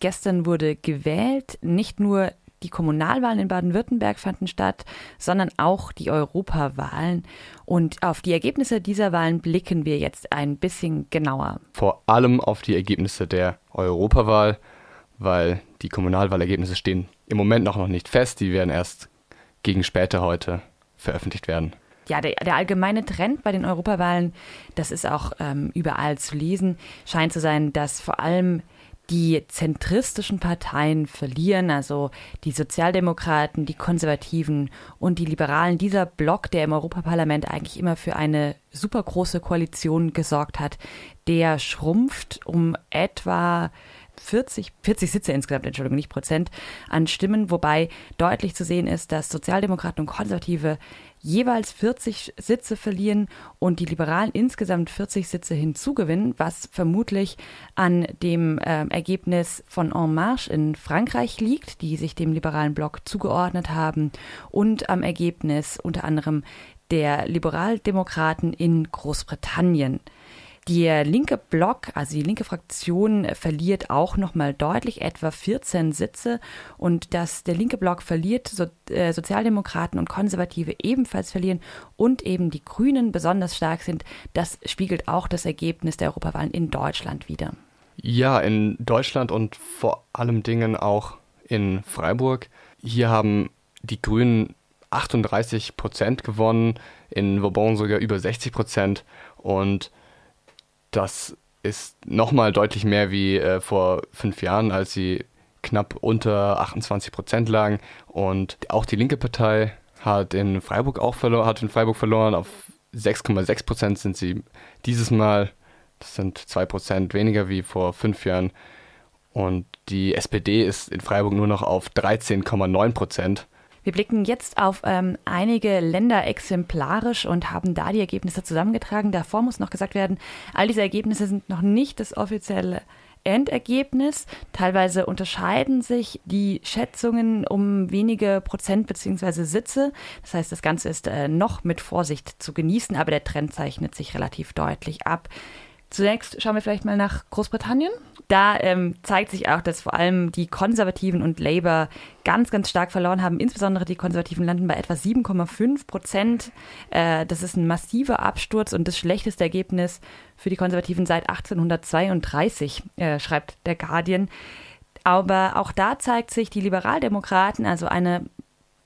Gestern wurde gewählt, nicht nur die Kommunalwahlen in Baden-Württemberg fanden statt, sondern auch die Europawahlen. Und auf die Ergebnisse dieser Wahlen blicken wir jetzt ein bisschen genauer. Vor allem auf die Ergebnisse der Europawahl, weil die Kommunalwahlergebnisse stehen im Moment noch, noch nicht fest. Die werden erst gegen später heute veröffentlicht werden. Ja, der, der allgemeine Trend bei den Europawahlen, das ist auch ähm, überall zu lesen, scheint zu sein, dass vor allem die zentristischen Parteien verlieren, also die Sozialdemokraten, die Konservativen und die Liberalen, dieser Block, der im Europaparlament eigentlich immer für eine super große Koalition gesorgt hat, der schrumpft um etwa 40, 40 Sitze insgesamt, Entschuldigung, nicht Prozent an Stimmen, wobei deutlich zu sehen ist, dass Sozialdemokraten und Konservative jeweils 40 Sitze verlieren und die Liberalen insgesamt 40 Sitze hinzugewinnen, was vermutlich an dem äh, Ergebnis von En Marche in Frankreich liegt, die sich dem liberalen Block zugeordnet haben, und am Ergebnis unter anderem der Liberaldemokraten in Großbritannien. Der linke Block, also die linke Fraktion, verliert auch nochmal deutlich, etwa 14 Sitze. Und dass der linke Block verliert, so, äh, Sozialdemokraten und Konservative ebenfalls verlieren und eben die Grünen besonders stark sind, das spiegelt auch das Ergebnis der Europawahlen in Deutschland wider. Ja, in Deutschland und vor allem Dingen auch in Freiburg. Hier haben die Grünen 38 Prozent gewonnen, in Vauban sogar über 60 Prozent. Und das ist nochmal deutlich mehr wie äh, vor fünf Jahren, als sie knapp unter 28 Prozent lagen. Und auch die linke Partei hat in Freiburg auch verloren, hat in Freiburg verloren. Auf 6,6 Prozent sind sie dieses Mal. Das sind zwei Prozent weniger wie vor fünf Jahren. Und die SPD ist in Freiburg nur noch auf 13,9 Prozent. Wir blicken jetzt auf ähm, einige Länder exemplarisch und haben da die Ergebnisse zusammengetragen. Davor muss noch gesagt werden, all diese Ergebnisse sind noch nicht das offizielle Endergebnis. Teilweise unterscheiden sich die Schätzungen um wenige Prozent bzw. Sitze. Das heißt, das Ganze ist äh, noch mit Vorsicht zu genießen, aber der Trend zeichnet sich relativ deutlich ab. Zunächst schauen wir vielleicht mal nach Großbritannien. Da ähm, zeigt sich auch, dass vor allem die Konservativen und Labour ganz, ganz stark verloren haben. Insbesondere die Konservativen landen bei etwa 7,5 Prozent. Äh, das ist ein massiver Absturz und das schlechteste Ergebnis für die Konservativen seit 1832, äh, schreibt der Guardian. Aber auch da zeigt sich, die Liberaldemokraten, also eine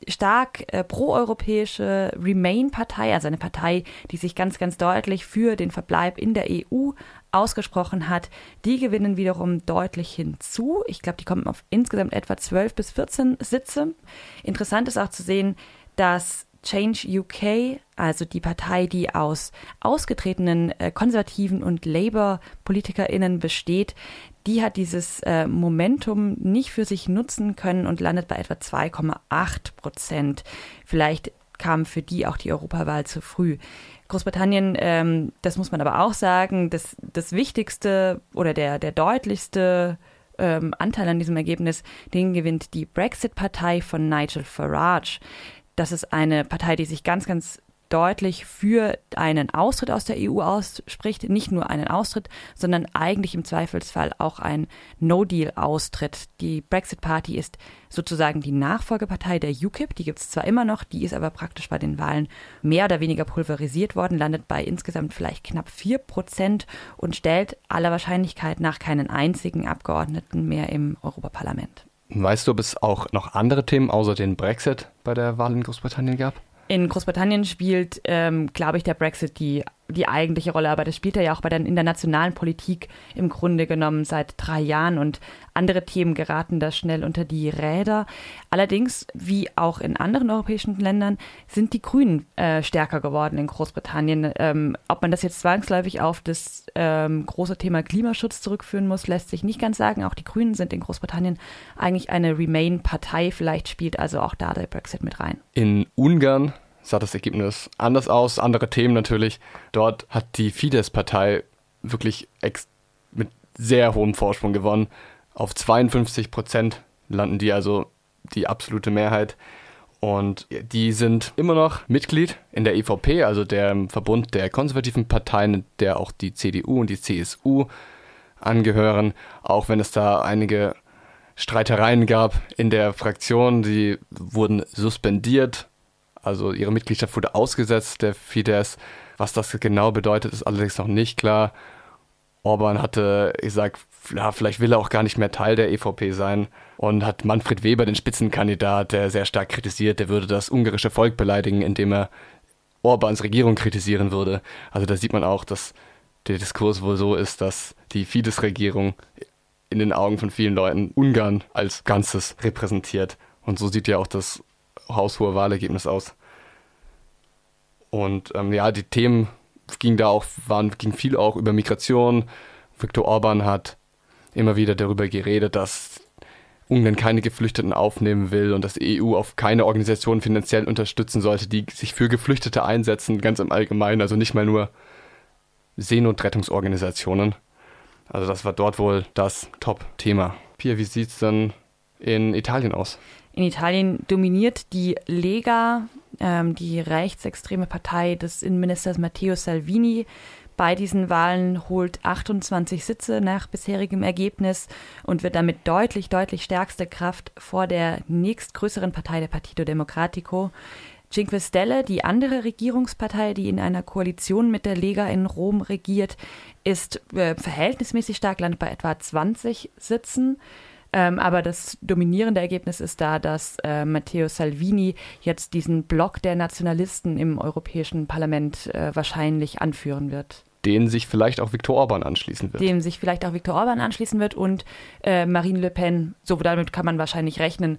stark äh, proeuropäische Remain-Partei, also eine Partei, die sich ganz, ganz deutlich für den Verbleib in der EU ausgesprochen hat, die gewinnen wiederum deutlich hinzu. Ich glaube, die kommen auf insgesamt etwa 12 bis 14 Sitze. Interessant ist auch zu sehen, dass Change UK, also die Partei, die aus ausgetretenen äh, konservativen und Labour-PolitikerInnen besteht, die hat dieses äh, Momentum nicht für sich nutzen können und landet bei etwa 2,8 Prozent. Vielleicht kam für die auch die Europawahl zu früh. Großbritannien, ähm, das muss man aber auch sagen, das, das wichtigste oder der, der deutlichste ähm, Anteil an diesem Ergebnis, den gewinnt die Brexit-Partei von Nigel Farage. Das ist eine Partei, die sich ganz, ganz deutlich für einen Austritt aus der EU ausspricht. Nicht nur einen Austritt, sondern eigentlich im Zweifelsfall auch ein No-Deal-Austritt. Die Brexit Party ist sozusagen die Nachfolgepartei der UKIP. Die gibt es zwar immer noch, die ist aber praktisch bei den Wahlen mehr oder weniger pulverisiert worden, landet bei insgesamt vielleicht knapp 4 Prozent und stellt aller Wahrscheinlichkeit nach keinen einzigen Abgeordneten mehr im Europaparlament. Weißt du, ob es auch noch andere Themen außer den Brexit bei der Wahl in Großbritannien gab? In Großbritannien spielt, ähm, glaube ich, der Brexit die, die eigentliche Rolle, aber das spielt er ja auch bei der internationalen Politik im Grunde genommen seit drei Jahren und andere Themen geraten da schnell unter die Räder. Allerdings, wie auch in anderen europäischen Ländern, sind die Grünen äh, stärker geworden in Großbritannien. Ähm, ob man das jetzt zwangsläufig auf das ähm, große Thema Klimaschutz zurückführen muss, lässt sich nicht ganz sagen. Auch die Grünen sind in Großbritannien eigentlich eine Remain-Partei. Vielleicht spielt also auch da der Brexit mit rein. In Ungarn sah das Ergebnis anders aus, andere Themen natürlich. Dort hat die Fidesz-Partei wirklich mit sehr hohem Vorsprung gewonnen. Auf 52 Prozent landen die also die absolute Mehrheit. Und die sind immer noch Mitglied in der EVP, also der Verbund der konservativen Parteien, der auch die CDU und die CSU angehören, auch wenn es da einige Streitereien gab in der Fraktion. Sie wurden suspendiert, also ihre Mitgliedschaft wurde ausgesetzt, der Fidesz. Was das genau bedeutet, ist allerdings noch nicht klar. Orban hatte gesagt, ja, vielleicht will er auch gar nicht mehr Teil der EVP sein und hat Manfred Weber, den Spitzenkandidat, der sehr stark kritisiert, der würde das ungarische Volk beleidigen, indem er Orbans Regierung kritisieren würde. Also da sieht man auch, dass der Diskurs wohl so ist, dass die Fidesz-Regierung in den Augen von vielen Leuten Ungarn als Ganzes repräsentiert. Und so sieht ja auch das haushohe Wahlergebnis aus. Und ähm, ja, die Themen ging da auch, waren, ging viel auch über Migration. Viktor Orban hat immer wieder darüber geredet, dass Ungarn keine Geflüchteten aufnehmen will und dass die EU auf keine Organisation finanziell unterstützen sollte, die sich für Geflüchtete einsetzen, ganz im Allgemeinen, also nicht mal nur Seenotrettungsorganisationen. Also das war dort wohl das Top-Thema. Pia, wie sieht es denn in Italien aus? In Italien dominiert die Lega, ähm, die rechtsextreme Partei des Innenministers Matteo Salvini. Bei diesen Wahlen holt 28 Sitze nach bisherigem Ergebnis und wird damit deutlich, deutlich stärkste Kraft vor der nächstgrößeren Partei der Partito Democratico. Cinque Stelle, die andere Regierungspartei, die in einer Koalition mit der Lega in Rom regiert, ist äh, verhältnismäßig stark, landet bei etwa 20 Sitzen. Ähm, aber das dominierende Ergebnis ist da, dass äh, Matteo Salvini jetzt diesen Block der Nationalisten im Europäischen Parlament äh, wahrscheinlich anführen wird. Den sich vielleicht auch Viktor Orban anschließen wird. Dem sich vielleicht auch Viktor Orban anschließen wird und äh, Marine Le Pen, so damit kann man wahrscheinlich rechnen,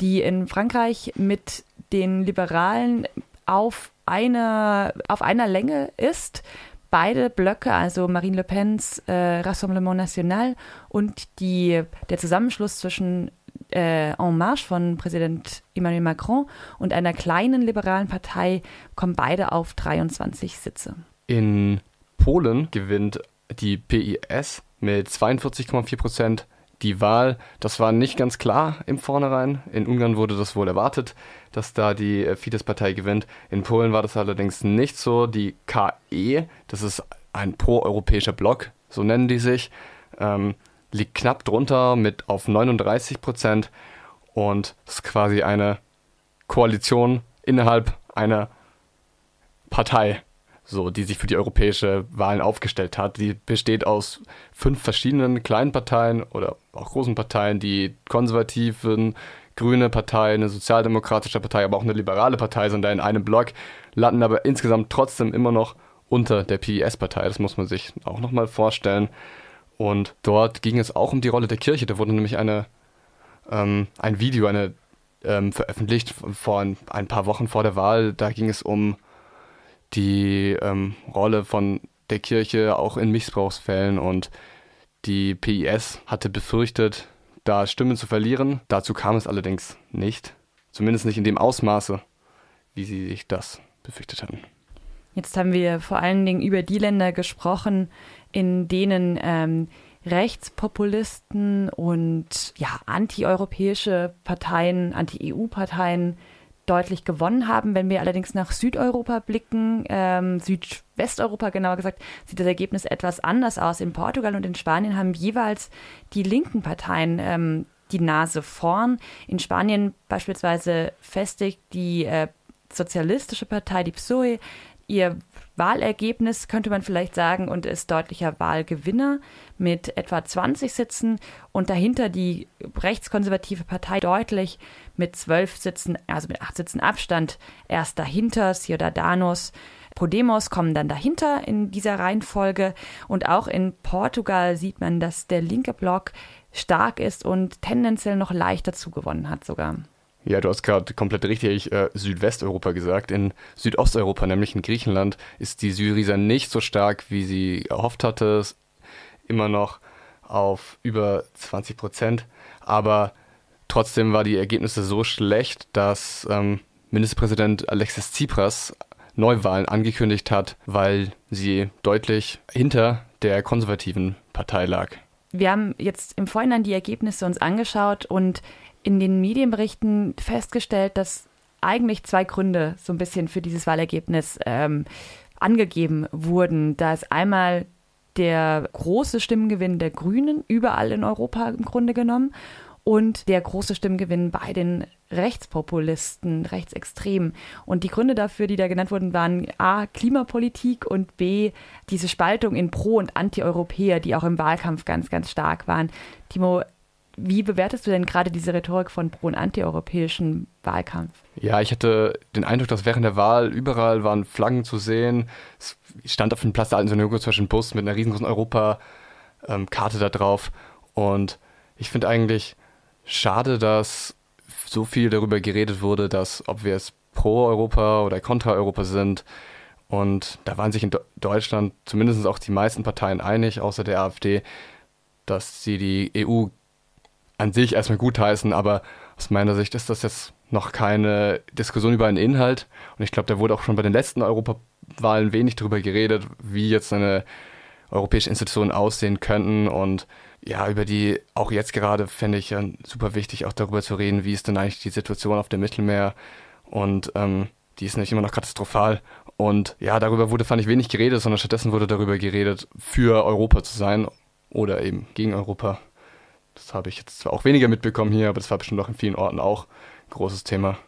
die in Frankreich mit den Liberalen auf einer, auf einer Länge ist beide Blöcke, also Marine Le Pens äh, Rassemblement National und die, der Zusammenschluss zwischen äh, En Marche von Präsident Emmanuel Macron und einer kleinen liberalen Partei, kommen beide auf 23 Sitze. In Polen gewinnt die PIS mit 42,4 Prozent die Wahl. Das war nicht ganz klar im Vornherein. In Ungarn wurde das wohl erwartet, dass da die äh, Fidesz-Partei gewinnt. In Polen war das allerdings nicht so. Die KE, das ist ein proeuropäischer Block, so nennen die sich, ähm, liegt knapp drunter mit auf 39 Prozent. Und ist quasi eine Koalition innerhalb einer Partei so, die sich für die europäische Wahlen aufgestellt hat. Die besteht aus fünf verschiedenen kleinen Parteien oder auch großen Parteien, die konservativen, grüne Partei, eine sozialdemokratische Partei, aber auch eine liberale Partei sind da in einem Block, landen aber insgesamt trotzdem immer noch unter der PIS-Partei. Das muss man sich auch nochmal vorstellen. Und dort ging es auch um die Rolle der Kirche. Da wurde nämlich eine, ähm, ein Video eine, ähm, veröffentlicht vor ein, ein paar Wochen vor der Wahl. Da ging es um die ähm, Rolle von der Kirche auch in Missbrauchsfällen und die PIS hatte befürchtet, da Stimmen zu verlieren. Dazu kam es allerdings nicht. Zumindest nicht in dem Ausmaße, wie sie sich das befürchtet hatten. Jetzt haben wir vor allen Dingen über die Länder gesprochen, in denen ähm, Rechtspopulisten und ja, antieuropäische Parteien, Anti-EU-Parteien deutlich gewonnen haben. Wenn wir allerdings nach Südeuropa blicken, ähm, Südwesteuropa genauer gesagt, sieht das Ergebnis etwas anders aus. In Portugal und in Spanien haben jeweils die linken Parteien ähm, die Nase vorn. In Spanien beispielsweise festigt die äh, sozialistische Partei, die PSOE, ihr Wahlergebnis, könnte man vielleicht sagen, und ist deutlicher Wahlgewinner mit etwa 20 Sitzen und dahinter die rechtskonservative Partei deutlich mit zwölf Sitzen, also mit acht Sitzen Abstand, erst dahinter, Ciudadanos. Podemos kommen dann dahinter in dieser Reihenfolge und auch in Portugal sieht man, dass der linke Block stark ist und tendenziell noch leichter zugewonnen hat sogar. Ja, du hast gerade komplett richtig äh, Südwesteuropa gesagt. In Südosteuropa, nämlich in Griechenland, ist die Syriza nicht so stark, wie sie erhofft hatte. Immer noch auf über 20 Prozent. Aber trotzdem war die Ergebnisse so schlecht, dass ähm, Ministerpräsident Alexis Tsipras Neuwahlen angekündigt hat, weil sie deutlich hinter der konservativen Partei lag. Wir haben jetzt im Vorhinein die Ergebnisse uns angeschaut und in den Medienberichten festgestellt, dass eigentlich zwei Gründe so ein bisschen für dieses Wahlergebnis ähm, angegeben wurden. Da ist einmal der große Stimmengewinn der Grünen überall in Europa im Grunde genommen und der große Stimmgewinn bei den Rechtspopulisten, Rechtsextremen. Und die Gründe dafür, die da genannt wurden, waren A, Klimapolitik und B, diese Spaltung in Pro- und Anti-Europäer, die auch im Wahlkampf ganz, ganz stark waren. Timo, wie bewertest du denn gerade diese Rhetorik von pro- und antieuropäischen Wahlkampf? Ja, ich hatte den Eindruck, dass während der Wahl überall waren Flaggen zu sehen. Es stand auf dem Platz der alten Synagoge ein Bus mit einer riesengroßen Europa-Karte da drauf. Und ich finde eigentlich schade, dass so viel darüber geredet wurde, dass ob wir es pro Europa oder kontra Europa sind. Und da waren sich in Deutschland zumindest auch die meisten Parteien einig, außer der AfD, dass sie die EU an sich erstmal gutheißen, aber aus meiner Sicht ist das jetzt noch keine Diskussion über einen Inhalt. Und ich glaube, da wurde auch schon bei den letzten Europawahlen wenig darüber geredet, wie jetzt eine europäische Institutionen aussehen könnten. Und ja, über die auch jetzt gerade fände ich super wichtig, auch darüber zu reden, wie ist denn eigentlich die Situation auf dem Mittelmeer. Und ähm, die ist nämlich immer noch katastrophal. Und ja, darüber wurde, fand ich, wenig geredet, sondern stattdessen wurde darüber geredet, für Europa zu sein oder eben gegen Europa. Das habe ich jetzt zwar auch weniger mitbekommen hier, aber das war bestimmt auch in vielen Orten auch ein großes Thema.